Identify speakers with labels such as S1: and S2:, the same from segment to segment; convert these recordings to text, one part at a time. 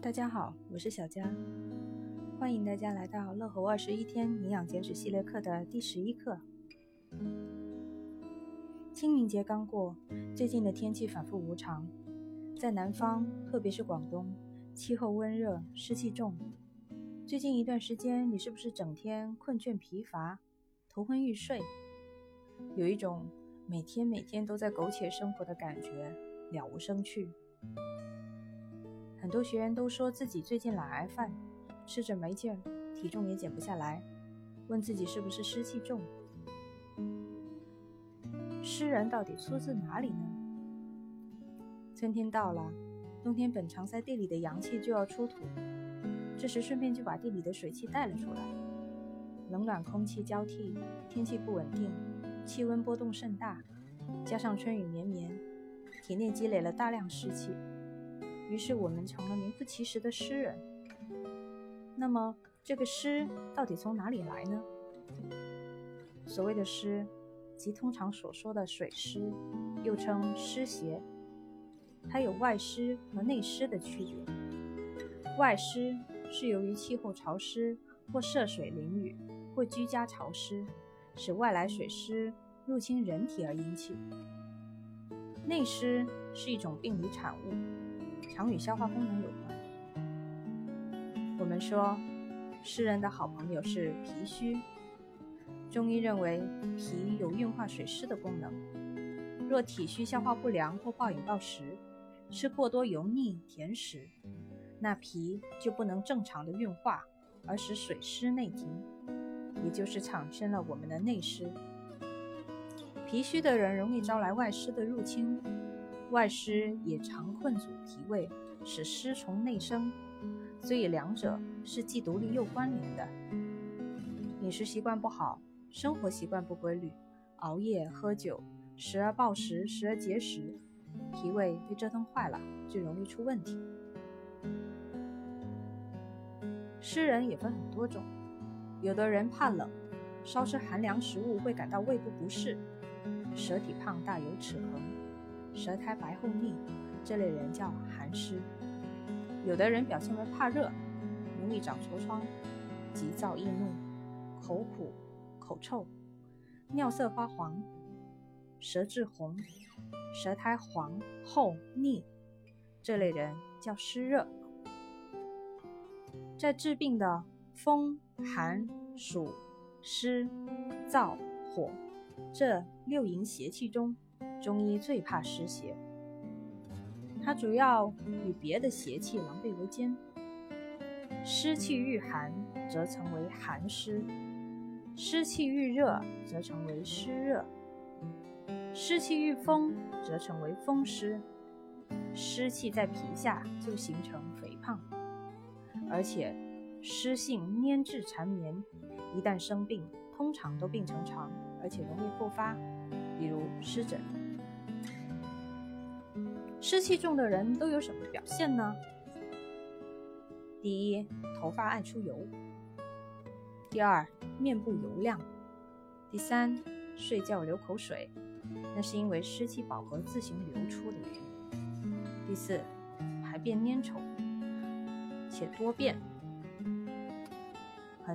S1: 大家好，我是小佳，欢迎大家来到乐活二十一天营养减脂系列课的第十一课。清明节刚过，最近的天气反复无常，在南方，特别是广东，气候温热，湿气重。最近一段时间，你是不是整天困倦疲乏、头昏欲睡，有一种每天每天都在苟且生活的感觉，了无生趣？很多学员都说自己最近懒癌犯，吃着没劲儿，体重也减不下来，问自己是不是湿气重？湿人到底出自哪里呢？春天到了，冬天本藏在地里的阳气就要出土，这时顺便就把地里的水气带了出来。冷暖空气交替，天气不稳定，气温波动甚大，加上春雨绵绵，体内积累了大量湿气。于是我们成了名副其实的湿人。那么这个湿到底从哪里来呢？所谓的湿，即通常所说的水湿，又称湿邪。它有外湿和内湿的区别。外湿是由于气候潮湿或涉水淋雨或居家潮湿，使外来水湿入侵人体而引起。内湿是一种病理产物。常与消化功能有关。我们说，湿人的好朋友是脾虚。中医认为，脾有运化水湿的功能。若体虚、消化不良或暴饮暴食，吃过多油腻甜食，那脾就不能正常的运化，而使水湿内停，也就是产生了我们的内湿。脾虚的人容易招来外湿的入侵。外湿也常困阻脾胃，使湿从内生，所以两者是既独立又关联的。饮食习惯不好，生活习惯不规律，熬夜、喝酒，时而暴食，时而节食，脾胃被折腾坏了，就容易出问题。湿人也分很多种，有的人怕冷，稍吃寒凉食物会感到胃部不适，舌体胖大有齿痕。舌苔白厚腻，这类人叫寒湿。有的人表现为怕热，容易长痤疮，急躁易怒，口苦、口臭，尿色发黄，舌质红，舌苔黄厚腻，这类人叫湿热。在治病的风寒暑湿燥火这六淫邪气中。中医最怕湿邪，它主要与别的邪气狼狈为奸。湿气遇寒，则成为寒湿；湿气遇热，则成为湿热；湿气遇风，则成为风湿。湿气在皮下，就形成肥胖，而且湿性粘滞缠绵，一旦生病，通常都病成长，而且容易复发，比如湿疹。湿气重的人都有什么表现呢？第一，头发爱出油；第二，面部油亮；第三，睡觉流口水，那是因为湿气饱和自行流出的原因；第四，排便粘稠且多便，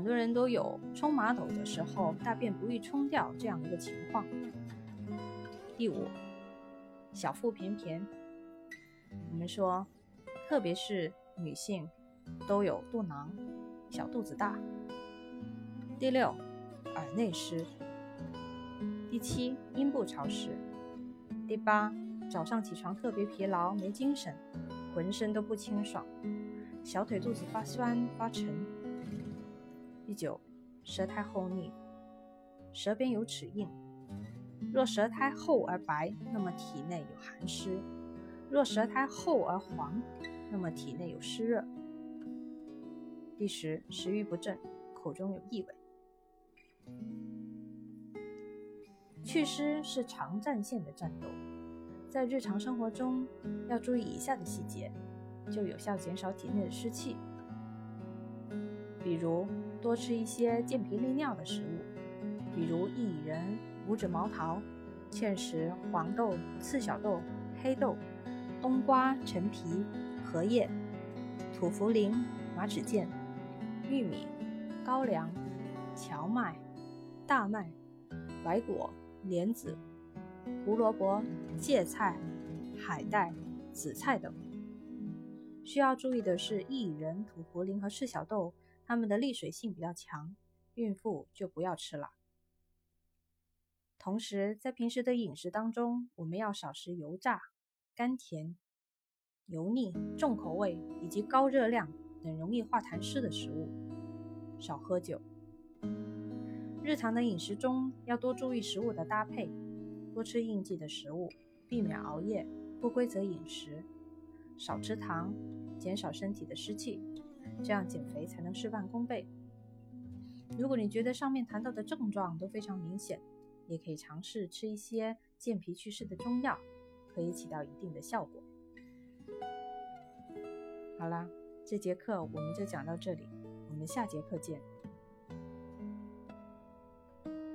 S1: 很多人都有冲马桶的时候大便不易冲掉这样一个情况；第五，小腹便便。我们说，特别是女性，都有肚囊，小肚子大。第六，耳内湿。第七，阴部潮湿。第八，早上起床特别疲劳，没精神，浑身都不清爽，小腿肚子发酸发沉。第九，舌苔厚腻，舌边有齿印。若舌苔厚而白，那么体内有寒湿。若舌苔厚而黄，那么体内有湿热。第十，食欲不振，口中有异味。祛湿是长战线的战斗，在日常生活中要注意以下的细节，就有效减少体内的湿气。比如多吃一些健脾利尿的食物，比如薏仁、五指毛桃、芡实、黄豆、赤小豆、黑豆。冬瓜、陈皮、荷叶、土茯苓、马齿苋、玉米、高粱、荞麦、大麦、白果、莲子、胡萝卜、芥菜、海带、紫菜等。需要注意的是，薏仁、土茯苓和赤小豆，它们的利水性比较强，孕妇就不要吃了。同时，在平时的饮食当中，我们要少食油炸、甘甜、油腻、重口味以及高热量等容易化痰湿的食物，少喝酒。日常的饮食中要多注意食物的搭配，多吃应季的食物，避免熬夜、不规则饮食，少吃糖，减少身体的湿气，这样减肥才能事半功倍。如果你觉得上面谈到的症状都非常明显，也可以尝试吃一些健脾祛湿的中药，可以起到一定的效果。好啦，这节课我们就讲到这里，我们下节课见。